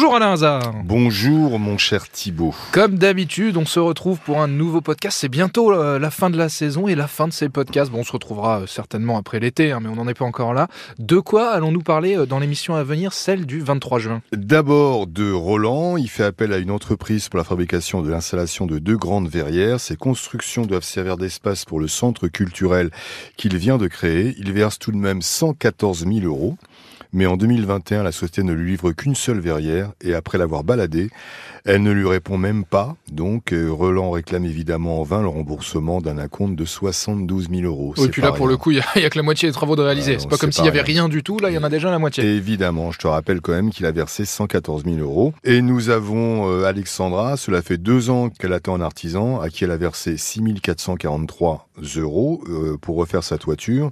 Bonjour Alain Hazard. Bonjour mon cher Thibault. Comme d'habitude, on se retrouve pour un nouveau podcast. C'est bientôt euh, la fin de la saison et la fin de ces podcasts. Bon, on se retrouvera euh, certainement après l'été, hein, mais on n'en est pas encore là. De quoi allons-nous parler euh, dans l'émission à venir, celle du 23 juin? D'abord de Roland. Il fait appel à une entreprise pour la fabrication de l'installation de deux grandes verrières. Ces constructions doivent servir d'espace pour le centre culturel qu'il vient de créer. Il verse tout de même 114 000 euros. Mais en 2021, la société ne lui livre qu'une seule verrière et après l'avoir baladée, elle ne lui répond même pas. Donc, euh, Roland réclame évidemment en vain le remboursement d'un acompte de 72 000 euros. Et puis là, pour le coup, il n'y a, que la moitié des travaux de réaliser. c'est pas comme s'il n'y avait rien. du tout. Là, il y en a déjà la moitié. évidemment, je te rappelle quand même qu'il a versé 114 000 euros. Et nous avons euh, Alexandra. Cela fait deux ans qu'elle attend un artisan à qui elle a versé 6 443 euros euh, pour refaire sa toiture.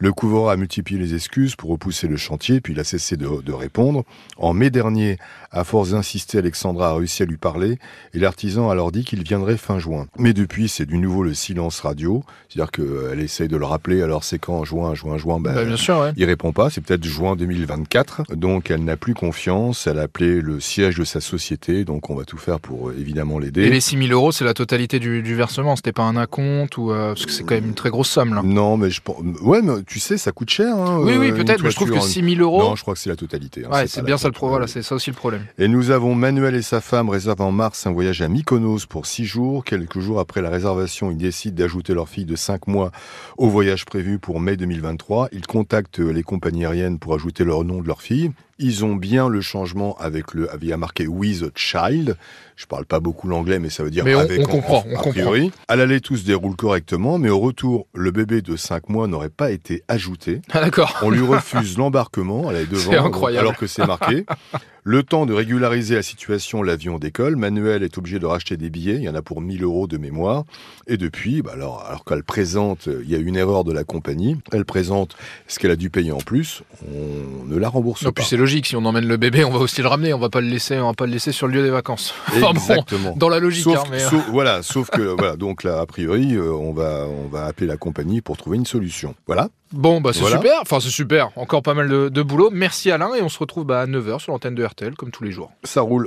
Le couvreur a multiplié les excuses pour repousser le chantier, puis il a cessé de, répondre. En mai dernier, à force d'insister, Alexandra a réussi à lui parler, et l'artisan a alors dit qu'il viendrait fin juin. Mais depuis, c'est du nouveau le silence radio, c'est-à-dire qu'elle euh, essaye de le rappeler, alors c'est quand Juin, juin, juin, ben, bah, bien sûr, il répond pas, c'est peut-être juin 2024, donc elle n'a plus confiance, elle a appelé le siège de sa société, donc on va tout faire pour euh, évidemment l'aider. Et les 6 000 euros, c'est la totalité du, versement, c'était pas un acompte, ou, euh, parce que c'est quand même une très grosse somme là. Non, mais je pense... Ouais, mais tu sais, ça coûte cher. Hein, oui, oui, euh, peut-être, mais je trouve que 6 000 euros. Non, je crois que c'est la totalité. Hein, ouais, c'est bien ça le problème. Voilà, c'est ça aussi le problème. Et nous avons Manuel et sa femme réservent en mars un voyage à Mykonos pour 6 jours. Quelques jours après la réservation, ils décident d'ajouter leur fille de 5 mois au voyage prévu pour mai 2023. Ils contactent les compagnies aériennes pour ajouter leur nom de leur fille. Ils ont bien le changement avec le, il y a marqué with a child. Je parle pas beaucoup l'anglais, mais ça veut dire mais avec. On, comprend, a priori. À l'aller, tout se déroule correctement, mais au retour, le bébé de 5 mois n'aurait pas été ajouté. Ah, d'accord. On lui refuse l'embarquement. Elle est devant. incroyable. Alors que c'est marqué. Le temps de régulariser la situation, l'avion décolle. Manuel est obligé de racheter des billets. Il y en a pour 1000 euros de mémoire. Et depuis, bah alors, alors qu'elle présente, il y a une erreur de la compagnie. Elle présente ce qu'elle a dû payer en plus. On ne la rembourse pas. Puis c'est logique. Si on emmène le bébé, on va aussi le ramener. On va pas le laisser, on va pas le laisser sur le lieu des vacances. Exactement. dans la logique. Sauf, hein, mais... sauf, voilà. Sauf que voilà. Donc là, a priori, euh, on va on va appeler la compagnie pour trouver une solution. Voilà. Bon, bah c'est super. Enfin, c'est super. Encore pas mal de, boulot. Merci Alain et on se retrouve bah, à 9h sur l'antenne de RTL comme tous les jours. Ça roule.